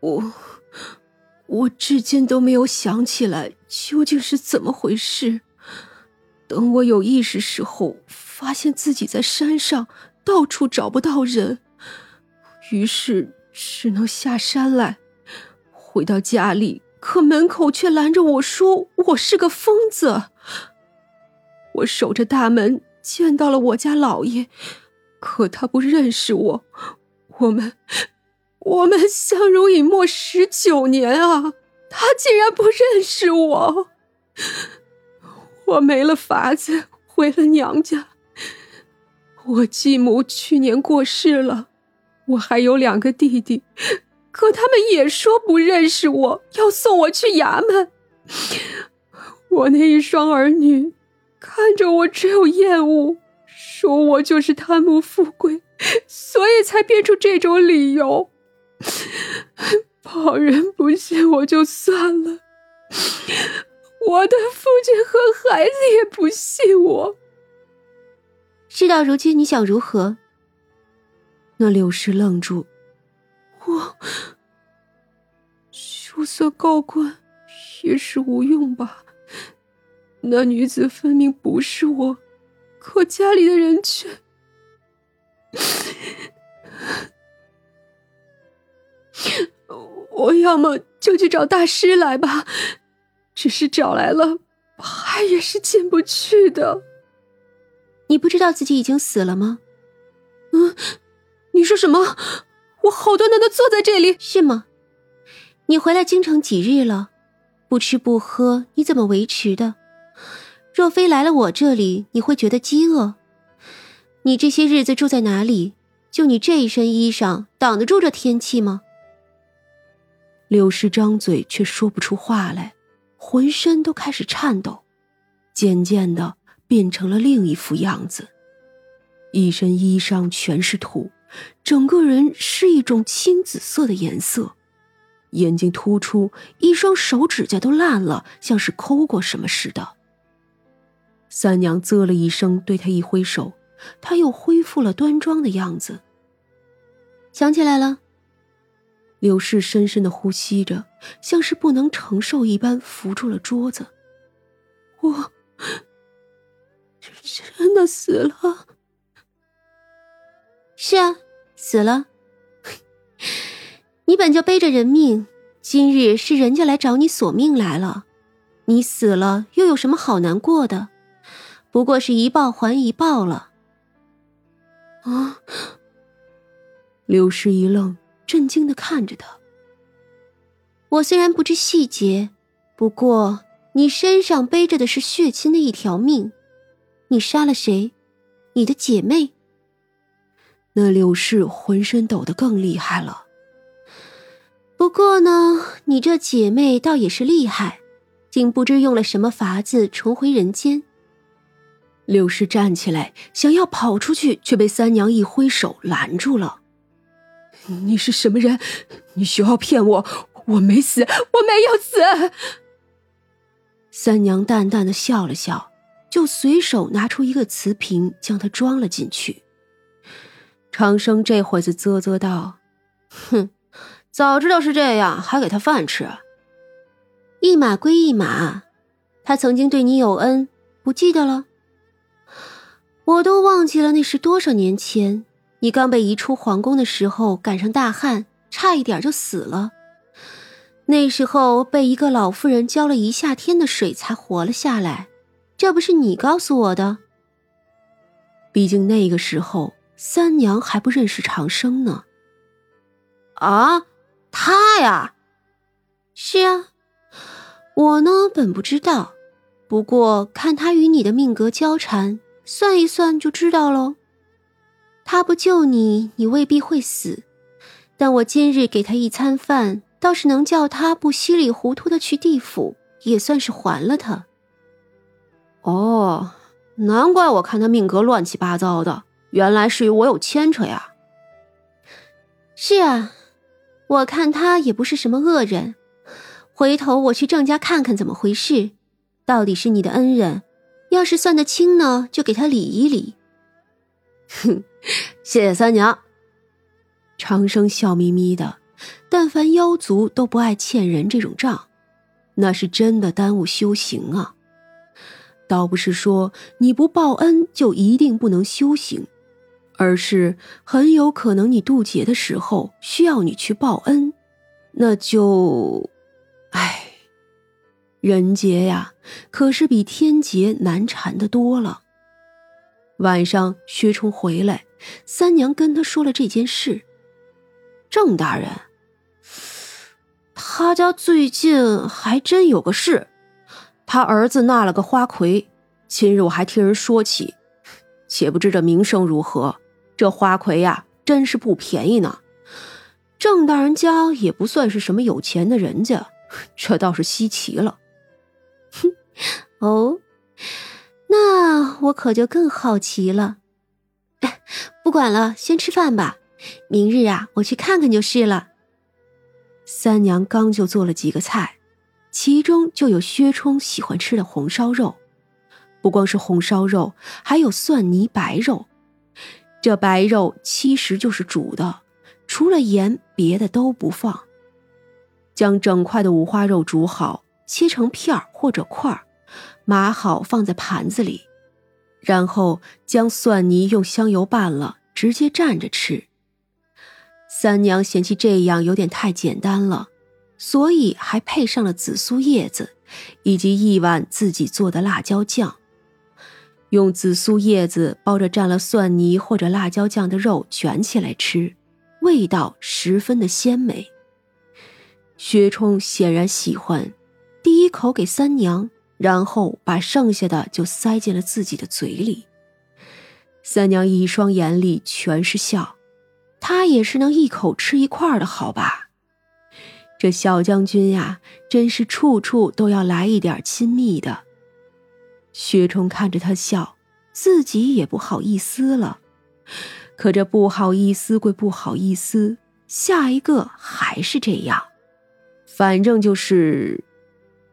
我，我至今都没有想起来究竟是怎么回事。等我有意识时候，发现自己在山上到处找不到人，于是只能下山来。回到家里，可门口却拦着我说我是个疯子。我守着大门，见到了我家老爷，可他不认识我。我们。我们相濡以沫十九年啊，他竟然不认识我！我没了法子，回了娘家。我继母去年过世了，我还有两个弟弟，可他们也说不认识我，要送我去衙门。我那一双儿女看着我只有厌恶，说我就是贪慕富贵，所以才编出这种理由。旁人不信我就算了，我的父亲和孩子也不信我。事到如今，你想如何？那柳氏愣住，我就算告官也是无用吧？那女子分明不是我，可家里的人却……我要么就去找大师来吧，只是找来了，怕也是进不去的。你不知道自己已经死了吗？嗯，你说什么？我好端端的坐在这里，是吗？你回来京城几日了？不吃不喝，你怎么维持的？若非来了我这里，你会觉得饥饿？你这些日子住在哪里？就你这一身衣裳，挡得住这天气吗？柳氏张嘴却说不出话来，浑身都开始颤抖，渐渐的变成了另一副样子，一身衣裳全是土，整个人是一种青紫色的颜色，眼睛突出，一双手指甲都烂了，像是抠过什么似的。三娘啧了一声，对他一挥手，他又恢复了端庄的样子。想起来了。柳氏深深的呼吸着，像是不能承受一般，扶住了桌子。我真的死了。是啊，死了。你本就背着人命，今日是人家来找你索命来了，你死了又有什么好难过的？不过是一报还一报了。啊！柳氏一愣。震惊的看着他。我虽然不知细节，不过你身上背着的是血亲的一条命，你杀了谁？你的姐妹？那柳氏浑身抖得更厉害了。不过呢，你这姐妹倒也是厉害，竟不知用了什么法子重回人间。柳氏站起来想要跑出去，却被三娘一挥手拦住了。你是什么人？你休要骗我！我没死，我没有死。三娘淡淡的笑了笑，就随手拿出一个瓷瓶，将它装了进去。长生这会子啧啧道：“哼，早知道是这样，还给他饭吃。一码归一码，他曾经对你有恩，不记得了？我都忘记了那是多少年前。”你刚被移出皇宫的时候，赶上大旱，差一点就死了。那时候被一个老妇人浇了一夏天的水才活了下来，这不是你告诉我的？毕竟那个时候三娘还不认识长生呢。啊，他呀，是啊，我呢本不知道，不过看他与你的命格交缠，算一算就知道喽。他不救你，你未必会死。但我今日给他一餐饭，倒是能叫他不稀里糊涂的去地府，也算是还了他。哦，难怪我看他命格乱七八糟的，原来是与我有牵扯呀。是啊，我看他也不是什么恶人。回头我去郑家看看怎么回事，到底是你的恩人，要是算得清呢，就给他理一理。哼，谢谢三娘。长生笑眯眯的，但凡妖族都不爱欠人这种账，那是真的耽误修行啊。倒不是说你不报恩就一定不能修行，而是很有可能你渡劫的时候需要你去报恩，那就，唉，人劫呀，可是比天劫难缠的多了。晚上薛冲回来，三娘跟他说了这件事。郑大人，他家最近还真有个事。他儿子纳了个花魁，今日我还听人说起，且不知这名声如何。这花魁呀，真是不便宜呢。郑大人家也不算是什么有钱的人家，这倒是稀奇了。哼，哦，那我可就更好奇了。不管了，先吃饭吧。明日啊，我去看看就是了。三娘刚就做了几个菜。其中就有薛冲喜欢吃的红烧肉，不光是红烧肉，还有蒜泥白肉。这白肉其实就是煮的，除了盐，别的都不放。将整块的五花肉煮好，切成片或者块码好放在盘子里，然后将蒜泥用香油拌了，直接蘸着吃。三娘嫌弃这样有点太简单了。所以还配上了紫苏叶子，以及一碗自己做的辣椒酱。用紫苏叶子包着蘸了蒜泥或者辣椒酱的肉卷起来吃，味道十分的鲜美。薛冲显然喜欢，第一口给三娘，然后把剩下的就塞进了自己的嘴里。三娘一双眼里全是笑，她也是能一口吃一块的好吧？这小将军呀，真是处处都要来一点亲密的。薛冲看着他笑，自己也不好意思了。可这不好意思归不好意思，下一个还是这样。反正就是，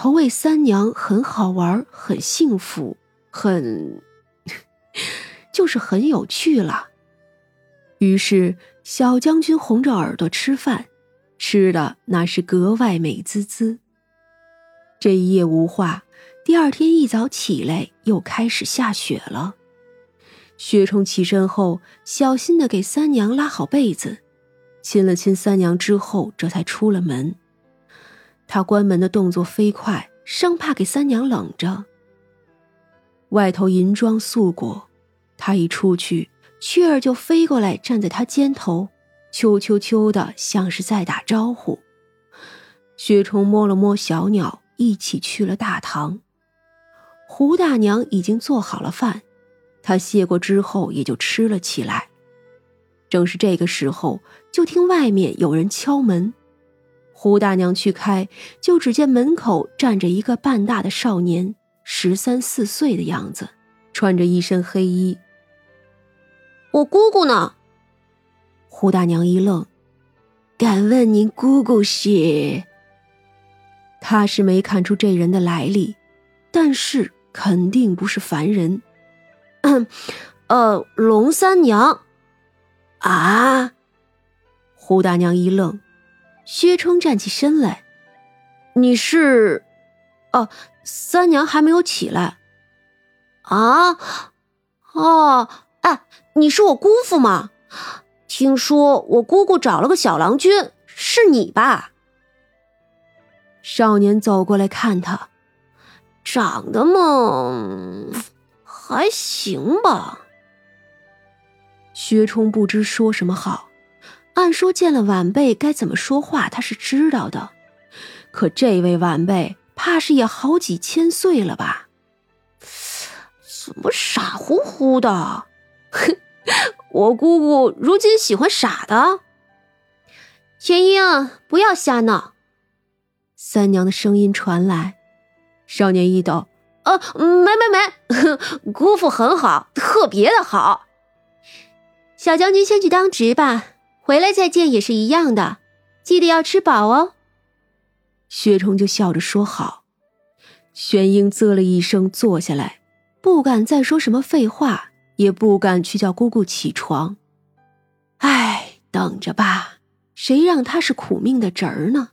投喂三娘很好玩，很幸福，很，就是很有趣了。于是小将军红着耳朵吃饭。吃的那是格外美滋滋。这一夜无话，第二天一早起来又开始下雪了。薛冲起身后，小心的给三娘拉好被子，亲了亲三娘之后，这才出了门。他关门的动作飞快，生怕给三娘冷着。外头银装素裹，他一出去，雀儿就飞过来站在他肩头。秋秋秋的，像是在打招呼。薛冲摸了摸小鸟，一起去了大堂。胡大娘已经做好了饭，她谢过之后也就吃了起来。正是这个时候，就听外面有人敲门。胡大娘去开，就只见门口站着一个半大的少年，十三四岁的样子，穿着一身黑衣。我姑姑呢？胡大娘一愣，敢问您姑姑是？他是没看出这人的来历，但是肯定不是凡人。呃，龙三娘。啊！胡大娘一愣，薛冲站起身来：“你是？哦，三娘还没有起来。啊？哦，哎，你是我姑父吗？”听说我姑姑找了个小郎君，是你吧？少年走过来看他，长得嘛还行吧。薛冲不知说什么好，按说见了晚辈该怎么说话，他是知道的。可这位晚辈怕是也好几千岁了吧？怎么傻乎乎的？哼！我姑姑如今喜欢傻的，玄英，不要瞎闹。三娘的声音传来，少年一抖，呃，没没没，姑父很好，特别的好。小将军先去当值吧，回来再见也是一样的，记得要吃饱哦。薛冲就笑着说好。玄英啧了一声，坐下来，不敢再说什么废话。也不敢去叫姑姑起床，唉，等着吧，谁让他是苦命的侄儿呢？